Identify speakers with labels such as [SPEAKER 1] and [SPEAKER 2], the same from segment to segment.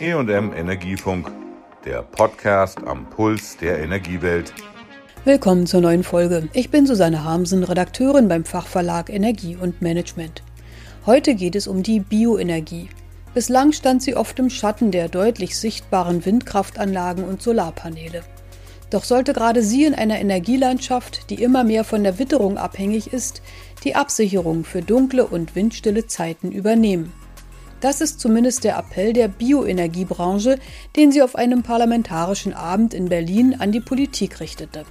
[SPEAKER 1] EM Energiefunk, der Podcast am Puls der Energiewelt.
[SPEAKER 2] Willkommen zur neuen Folge. Ich bin Susanne Harmsen, Redakteurin beim Fachverlag Energie und Management. Heute geht es um die Bioenergie. Bislang stand sie oft im Schatten der deutlich sichtbaren Windkraftanlagen und Solarpaneele. Doch sollte gerade sie in einer Energielandschaft, die immer mehr von der Witterung abhängig ist, die Absicherung für dunkle und windstille Zeiten übernehmen. Das ist zumindest der Appell der Bioenergiebranche, den sie auf einem parlamentarischen Abend in Berlin an die Politik richtete.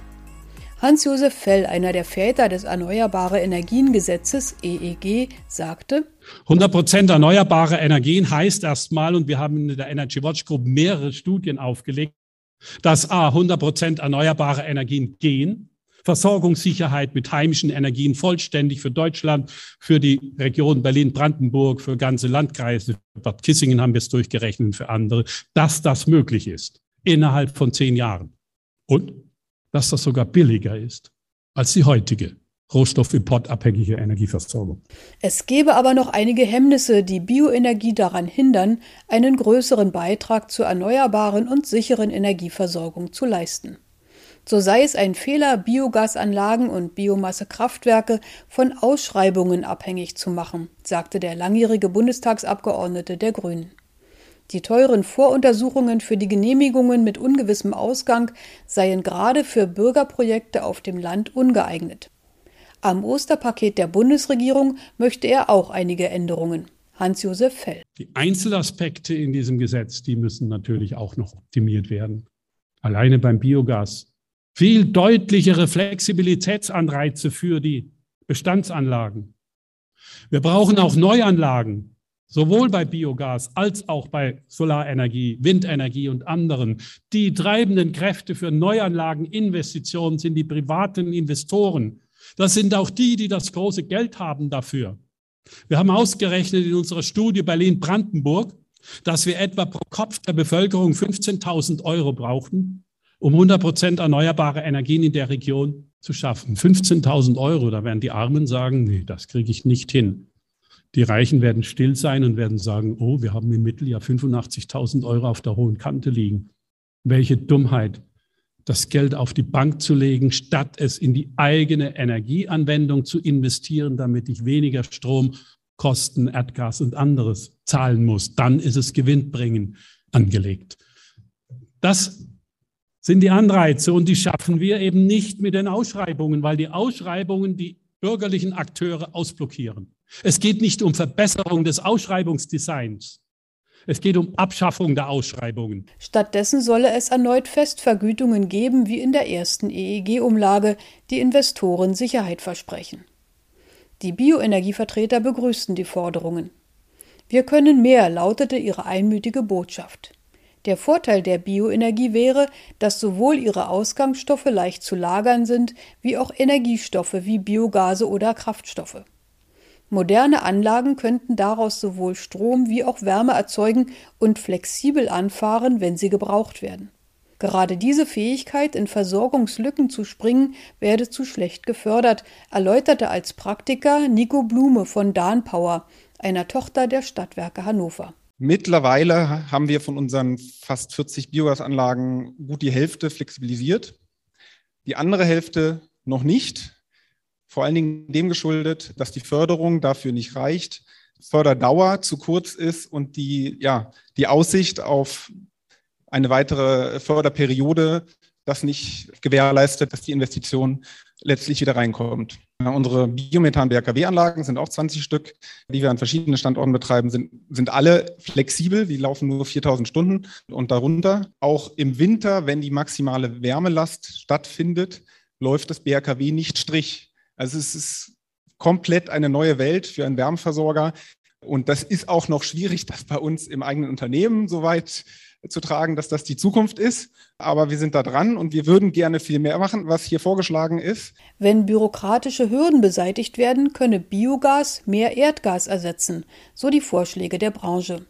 [SPEAKER 2] Hans-Josef Fell, einer der Väter des Erneuerbare Energien Gesetzes EEG, sagte,
[SPEAKER 3] 100 Prozent erneuerbare Energien heißt erstmal, und wir haben in der Energy Watch Group mehrere Studien aufgelegt, dass A, 100 Prozent erneuerbare Energien gehen, Versorgungssicherheit mit heimischen Energien vollständig für Deutschland, für die Region Berlin-Brandenburg, für ganze Landkreise. Bad Kissingen haben wir es durchgerechnet für andere, dass das möglich ist innerhalb von zehn Jahren. Und dass das sogar billiger ist als die heutige rohstoffimportabhängige Energieversorgung.
[SPEAKER 2] Es gäbe aber noch einige Hemmnisse, die Bioenergie daran hindern, einen größeren Beitrag zur erneuerbaren und sicheren Energieversorgung zu leisten. So sei es ein Fehler, Biogasanlagen und Biomassekraftwerke von Ausschreibungen abhängig zu machen, sagte der langjährige Bundestagsabgeordnete der Grünen. Die teuren Voruntersuchungen für die Genehmigungen mit ungewissem Ausgang seien gerade für Bürgerprojekte auf dem Land ungeeignet. Am Osterpaket der Bundesregierung möchte er auch einige Änderungen. Hans-Josef Fell.
[SPEAKER 3] Die Einzelaspekte in diesem Gesetz, die müssen natürlich auch noch optimiert werden. Alleine beim Biogas viel deutlichere Flexibilitätsanreize für die Bestandsanlagen. Wir brauchen auch Neuanlagen, sowohl bei Biogas als auch bei Solarenergie, Windenergie und anderen. Die treibenden Kräfte für Neuanlageninvestitionen sind die privaten Investoren. Das sind auch die, die das große Geld haben dafür. Wir haben ausgerechnet in unserer Studie Berlin-Brandenburg, dass wir etwa pro Kopf der Bevölkerung 15.000 Euro brauchten, um 100 Prozent erneuerbare Energien in der Region zu schaffen. 15.000 Euro, da werden die Armen sagen, nee, das kriege ich nicht hin. Die Reichen werden still sein und werden sagen, oh, wir haben im Mittel ja 85.000 Euro auf der hohen Kante liegen. Welche Dummheit, das Geld auf die Bank zu legen, statt es in die eigene Energieanwendung zu investieren, damit ich weniger Strom, Kosten, Erdgas und anderes zahlen muss. Dann ist es gewinnbringend angelegt. Das sind die Anreize und die schaffen wir eben nicht mit den Ausschreibungen, weil die Ausschreibungen die bürgerlichen Akteure ausblockieren. Es geht nicht um Verbesserung des Ausschreibungsdesigns. Es geht um Abschaffung der Ausschreibungen.
[SPEAKER 2] Stattdessen solle es erneut Festvergütungen geben, wie in der ersten EEG-Umlage, die Investoren Sicherheit versprechen. Die Bioenergievertreter begrüßten die Forderungen. Wir können mehr, lautete ihre einmütige Botschaft. Der Vorteil der Bioenergie wäre, dass sowohl ihre Ausgangsstoffe leicht zu lagern sind, wie auch Energiestoffe wie Biogase oder Kraftstoffe. Moderne Anlagen könnten daraus sowohl Strom wie auch Wärme erzeugen und flexibel anfahren, wenn sie gebraucht werden. Gerade diese Fähigkeit, in Versorgungslücken zu springen, werde zu schlecht gefördert, erläuterte als Praktiker Nico Blume von Dahn Power, einer Tochter der Stadtwerke Hannover.
[SPEAKER 4] Mittlerweile haben wir von unseren fast 40 Biogasanlagen gut die Hälfte flexibilisiert. Die andere Hälfte noch nicht. Vor allen Dingen dem geschuldet, dass die Förderung dafür nicht reicht, Förderdauer zu kurz ist und die, ja, die Aussicht auf eine weitere Förderperiode das nicht gewährleistet, dass die Investition letztlich wieder reinkommt. Unsere Biomethan-BRKW-Anlagen sind auch 20 Stück, die wir an verschiedenen Standorten betreiben, sind, sind alle flexibel. Die laufen nur 4000 Stunden und darunter. Auch im Winter, wenn die maximale Wärmelast stattfindet, läuft das BRKW nicht Strich. Also es ist komplett eine neue Welt für einen Wärmeversorger. Und das ist auch noch schwierig, das bei uns im eigenen Unternehmen soweit zu tragen, dass das die Zukunft ist. Aber wir sind da dran und wir würden gerne viel mehr machen, was hier vorgeschlagen ist.
[SPEAKER 2] Wenn bürokratische Hürden beseitigt werden, könne Biogas mehr Erdgas ersetzen, so die Vorschläge der Branche.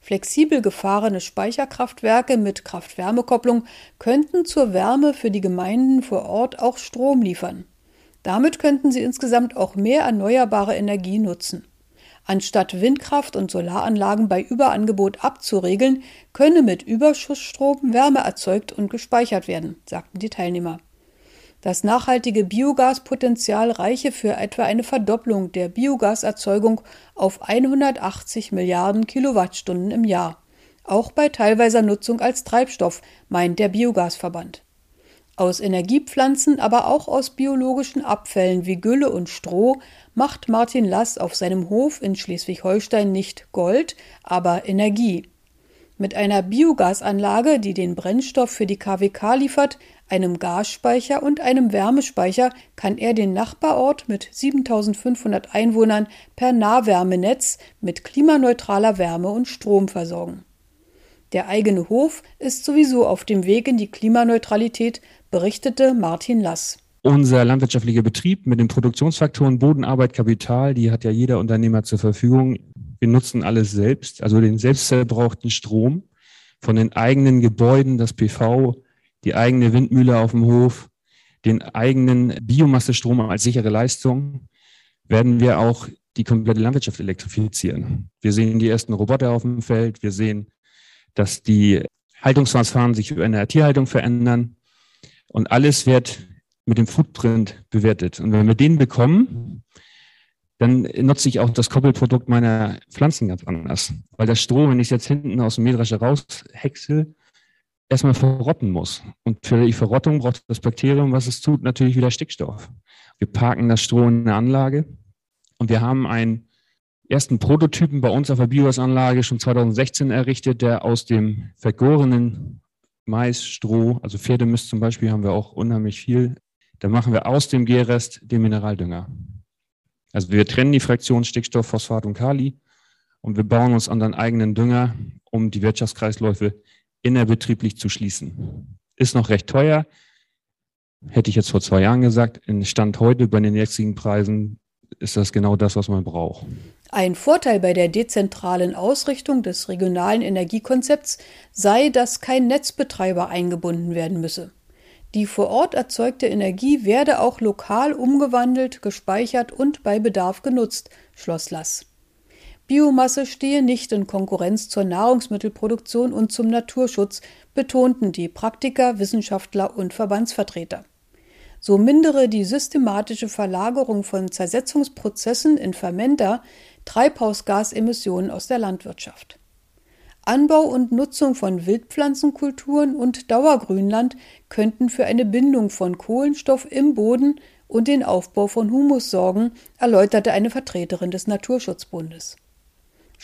[SPEAKER 2] Flexibel gefahrene Speicherkraftwerke mit Kraft-Wärme-Kopplung könnten zur Wärme für die Gemeinden vor Ort auch Strom liefern. Damit könnten sie insgesamt auch mehr erneuerbare Energie nutzen. Anstatt Windkraft und Solaranlagen bei Überangebot abzuregeln, könne mit Überschussstrom Wärme erzeugt und gespeichert werden, sagten die Teilnehmer. Das nachhaltige Biogaspotenzial reiche für etwa eine Verdopplung der Biogaserzeugung auf 180 Milliarden Kilowattstunden im Jahr. Auch bei teilweiser Nutzung als Treibstoff, meint der Biogasverband. Aus Energiepflanzen, aber auch aus biologischen Abfällen wie Gülle und Stroh macht Martin Lass auf seinem Hof in Schleswig-Holstein nicht Gold, aber Energie. Mit einer Biogasanlage, die den Brennstoff für die KWK liefert, einem Gasspeicher und einem Wärmespeicher kann er den Nachbarort mit 7500 Einwohnern per Nahwärmenetz mit klimaneutraler Wärme und Strom versorgen. Der eigene Hof ist sowieso auf dem Weg in die Klimaneutralität, berichtete Martin Lass.
[SPEAKER 5] Unser landwirtschaftlicher Betrieb mit den Produktionsfaktoren Boden, Arbeit, Kapital, die hat ja jeder Unternehmer zur Verfügung. Wir nutzen alles selbst, also den selbstverbrauchten Strom von den eigenen Gebäuden, das PV, die eigene Windmühle auf dem Hof, den eigenen Biomassestrom als sichere Leistung, werden wir auch die komplette Landwirtschaft elektrifizieren. Wir sehen die ersten Roboter auf dem Feld. Wir sehen, dass die Haltungsverfahren sich über eine Tierhaltung verändern. Und alles wird mit dem Footprint bewertet. Und wenn wir den bekommen, dann nutze ich auch das Koppelprodukt meiner Pflanzen ganz anders. Weil das Stroh, wenn ich es jetzt hinten aus dem Mähdrescher raushäcksel, erstmal verrotten muss. Und für die Verrottung braucht das Bakterium, was es tut, natürlich wieder Stickstoff. Wir parken das Stroh in eine Anlage und wir haben einen ersten Prototypen bei uns auf der Biogasanlage schon 2016 errichtet, der aus dem vergorenen Mais, Stroh, also Pferdemist zum Beispiel haben wir auch unheimlich viel. Da machen wir aus dem Gärrest den Mineraldünger. Also wir trennen die Fraktion Stickstoff, Phosphat und Kali und wir bauen uns unseren eigenen Dünger, um die Wirtschaftskreisläufe innerbetrieblich zu schließen. Ist noch recht teuer. Hätte ich jetzt vor zwei Jahren gesagt, in Stand heute bei den jetzigen Preisen ist das genau das, was man braucht.
[SPEAKER 2] Ein Vorteil bei der dezentralen Ausrichtung des regionalen Energiekonzepts sei, dass kein Netzbetreiber eingebunden werden müsse. Die vor Ort erzeugte Energie werde auch lokal umgewandelt, gespeichert und bei Bedarf genutzt, schloss Lass. Biomasse stehe nicht in Konkurrenz zur Nahrungsmittelproduktion und zum Naturschutz, betonten die Praktiker, Wissenschaftler und Verbandsvertreter. So mindere die systematische Verlagerung von Zersetzungsprozessen in Fermenter Treibhausgasemissionen aus der Landwirtschaft. Anbau und Nutzung von Wildpflanzenkulturen und Dauergrünland könnten für eine Bindung von Kohlenstoff im Boden und den Aufbau von Humus sorgen, erläuterte eine Vertreterin des Naturschutzbundes.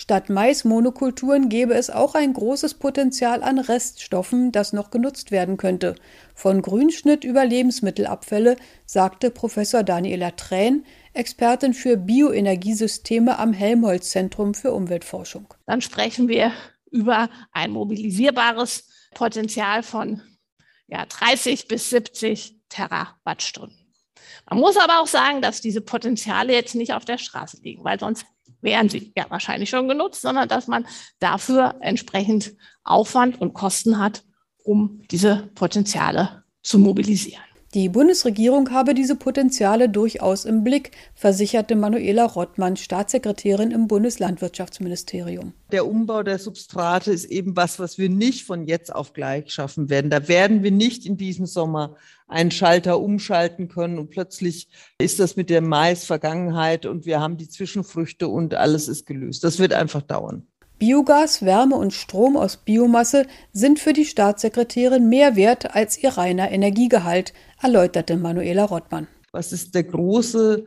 [SPEAKER 2] Statt Maismonokulturen gäbe es auch ein großes Potenzial an Reststoffen, das noch genutzt werden könnte. Von Grünschnitt über Lebensmittelabfälle, sagte Professor Daniela Trähn, Expertin für Bioenergiesysteme am Helmholtz-Zentrum für Umweltforschung.
[SPEAKER 6] Dann sprechen wir über ein mobilisierbares Potenzial von ja, 30 bis 70 Terawattstunden. Man muss aber auch sagen, dass diese Potenziale jetzt nicht auf der Straße liegen, weil sonst wären sie ja wahrscheinlich schon genutzt, sondern dass man dafür entsprechend Aufwand und Kosten hat, um diese Potenziale zu mobilisieren.
[SPEAKER 2] Die Bundesregierung habe diese Potenziale durchaus im Blick, versicherte Manuela Rottmann, Staatssekretärin im Bundeslandwirtschaftsministerium.
[SPEAKER 7] Der Umbau der Substrate ist eben was, was wir nicht von jetzt auf gleich schaffen werden. Da werden wir nicht in diesem Sommer einen Schalter umschalten können und plötzlich ist das mit dem Mais Vergangenheit und wir haben die Zwischenfrüchte und alles ist gelöst. Das wird einfach dauern.
[SPEAKER 2] Biogas, Wärme und Strom aus Biomasse sind für die Staatssekretärin mehr wert als ihr reiner Energiegehalt, erläuterte Manuela Rottmann.
[SPEAKER 7] Was ist der große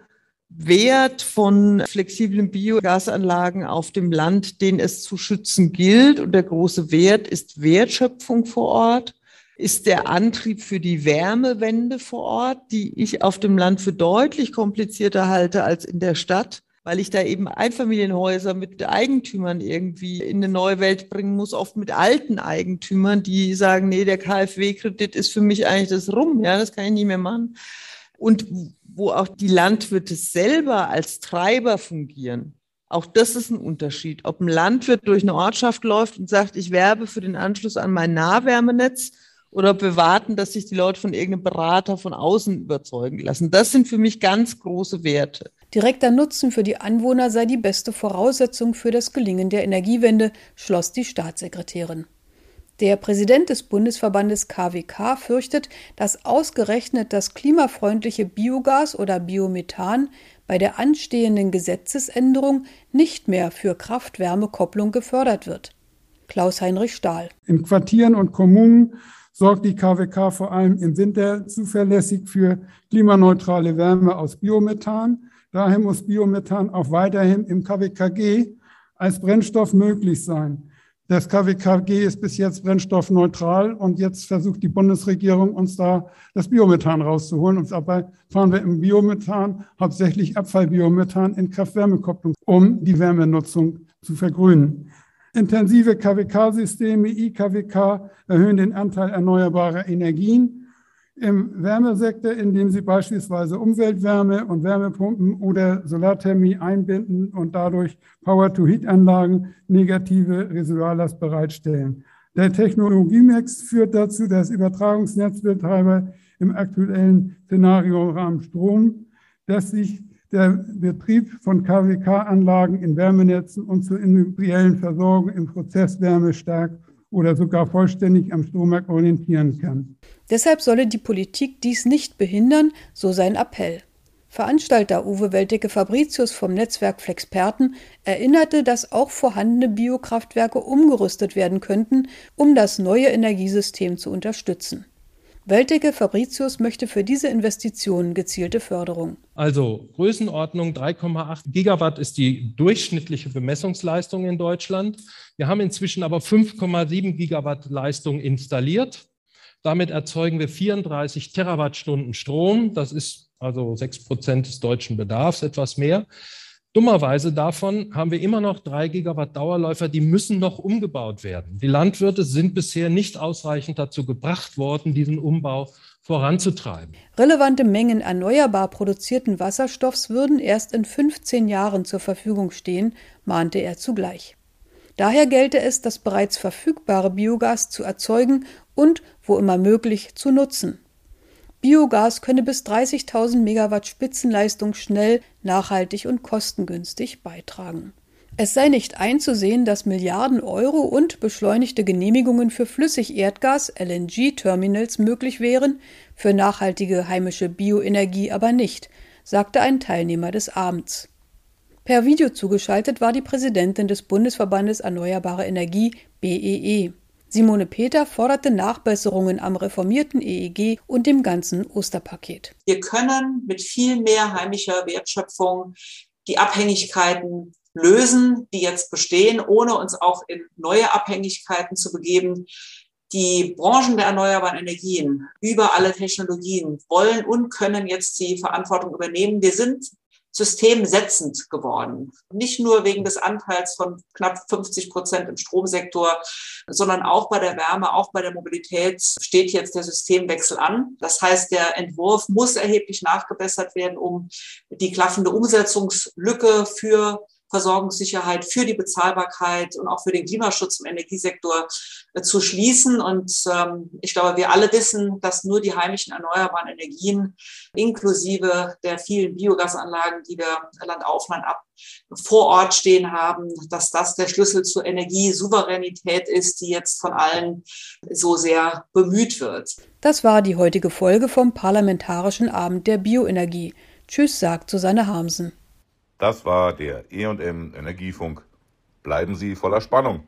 [SPEAKER 7] Wert von flexiblen Biogasanlagen auf dem Land, den es zu schützen gilt? Und der große Wert ist Wertschöpfung vor Ort, ist der Antrieb für die Wärmewende vor Ort, die ich auf dem Land für deutlich komplizierter halte als in der Stadt weil ich da eben Einfamilienhäuser mit Eigentümern irgendwie in eine neue Welt bringen muss, oft mit alten Eigentümern, die sagen, nee, der KfW-Kredit ist für mich eigentlich das rum, ja, das kann ich nicht mehr machen. Und wo auch die Landwirte selber als Treiber fungieren. Auch das ist ein Unterschied. Ob ein Landwirt durch eine Ortschaft läuft und sagt, ich werbe für den Anschluss an mein Nahwärmenetz oder ob wir warten, dass sich die Leute von irgendeinem Berater von außen überzeugen lassen. Das sind für mich ganz große Werte.
[SPEAKER 2] Direkter Nutzen für die Anwohner sei die beste Voraussetzung für das Gelingen der Energiewende, schloss die Staatssekretärin. Der Präsident des Bundesverbandes KWK fürchtet, dass ausgerechnet das klimafreundliche Biogas oder Biomethan bei der anstehenden Gesetzesänderung nicht mehr für Kraft-Wärme-Kopplung gefördert wird. Klaus-Heinrich Stahl.
[SPEAKER 8] In Quartieren und Kommunen sorgt die KWK vor allem im Winter zuverlässig für klimaneutrale Wärme aus Biomethan. Daher muss Biomethan auch weiterhin im KWKG als Brennstoff möglich sein. Das KWKG ist bis jetzt brennstoffneutral und jetzt versucht die Bundesregierung uns da das Biomethan rauszuholen. Und dabei fahren wir im Biomethan hauptsächlich Abfallbiomethan in Kraft-Wärme-Kopplung, um die Wärmenutzung zu vergrünen. Intensive KWK-Systeme, IKWK, erhöhen den Anteil erneuerbarer Energien im Wärmesektor, indem sie beispielsweise Umweltwärme und Wärmepumpen oder Solarthermie einbinden und dadurch Power-to-Heat-Anlagen negative Residuallast bereitstellen. Der Technologiemix führt dazu, dass Übertragungsnetzbetreiber im aktuellen Szenario Rahmen Strom, dass sich der Betrieb von KWK-Anlagen in Wärmenetzen und zur industriellen Versorgung im Prozesswärme stark oder sogar vollständig am Strommarkt orientieren kann.
[SPEAKER 2] Deshalb solle die Politik dies nicht behindern, so sein Appell. Veranstalter Uwe Weltecke Fabricius vom Netzwerk Flexperten erinnerte, dass auch vorhandene Biokraftwerke umgerüstet werden könnten, um das neue Energiesystem zu unterstützen. Weltecke Fabricius möchte für diese Investitionen gezielte Förderung.
[SPEAKER 9] Also Größenordnung 3,8 Gigawatt ist die durchschnittliche Bemessungsleistung in Deutschland. Wir haben inzwischen aber 5,7 Gigawatt Leistung installiert. Damit erzeugen wir 34 Terawattstunden Strom. Das ist also 6 Prozent des deutschen Bedarfs, etwas mehr. Dummerweise davon haben wir immer noch drei Gigawatt Dauerläufer, die müssen noch umgebaut werden. Die Landwirte sind bisher nicht ausreichend dazu gebracht worden, diesen Umbau voranzutreiben.
[SPEAKER 2] Relevante Mengen erneuerbar produzierten Wasserstoffs würden erst in 15 Jahren zur Verfügung stehen, mahnte er zugleich. Daher gelte es, das bereits verfügbare Biogas zu erzeugen und, wo immer möglich, zu nutzen. Biogas könne bis 30.000 Megawatt Spitzenleistung schnell, nachhaltig und kostengünstig beitragen. Es sei nicht einzusehen, dass Milliarden Euro und beschleunigte Genehmigungen für Flüssigerdgas LNG-Terminals möglich wären, für nachhaltige heimische Bioenergie aber nicht, sagte ein Teilnehmer des Abends. Per Video zugeschaltet war die Präsidentin des Bundesverbandes Erneuerbare Energie BEE. Simone Peter forderte Nachbesserungen am reformierten EEG und dem ganzen Osterpaket.
[SPEAKER 10] Wir können mit viel mehr heimischer Wertschöpfung die Abhängigkeiten lösen, die jetzt bestehen, ohne uns auch in neue Abhängigkeiten zu begeben. Die Branchen der erneuerbaren Energien über alle Technologien wollen und können jetzt die Verantwortung übernehmen. Wir sind systemsetzend geworden. Nicht nur wegen des Anteils von knapp 50 Prozent im Stromsektor, sondern auch bei der Wärme, auch bei der Mobilität steht jetzt der Systemwechsel an. Das heißt, der Entwurf muss erheblich nachgebessert werden, um die klaffende Umsetzungslücke für Versorgungssicherheit, für die Bezahlbarkeit und auch für den Klimaschutz im Energiesektor äh, zu schließen. Und ähm, ich glaube, wir alle wissen, dass nur die heimischen erneuerbaren Energien inklusive der vielen Biogasanlagen, die wir Land auf ab vor Ort stehen haben, dass das der Schlüssel zur Energiesouveränität ist, die jetzt von allen so sehr bemüht wird.
[SPEAKER 2] Das war die heutige Folge vom Parlamentarischen Abend der Bioenergie. Tschüss, sagt Susanne Harmsen.
[SPEAKER 1] Das war der E&M Energiefunk. Bleiben Sie voller Spannung.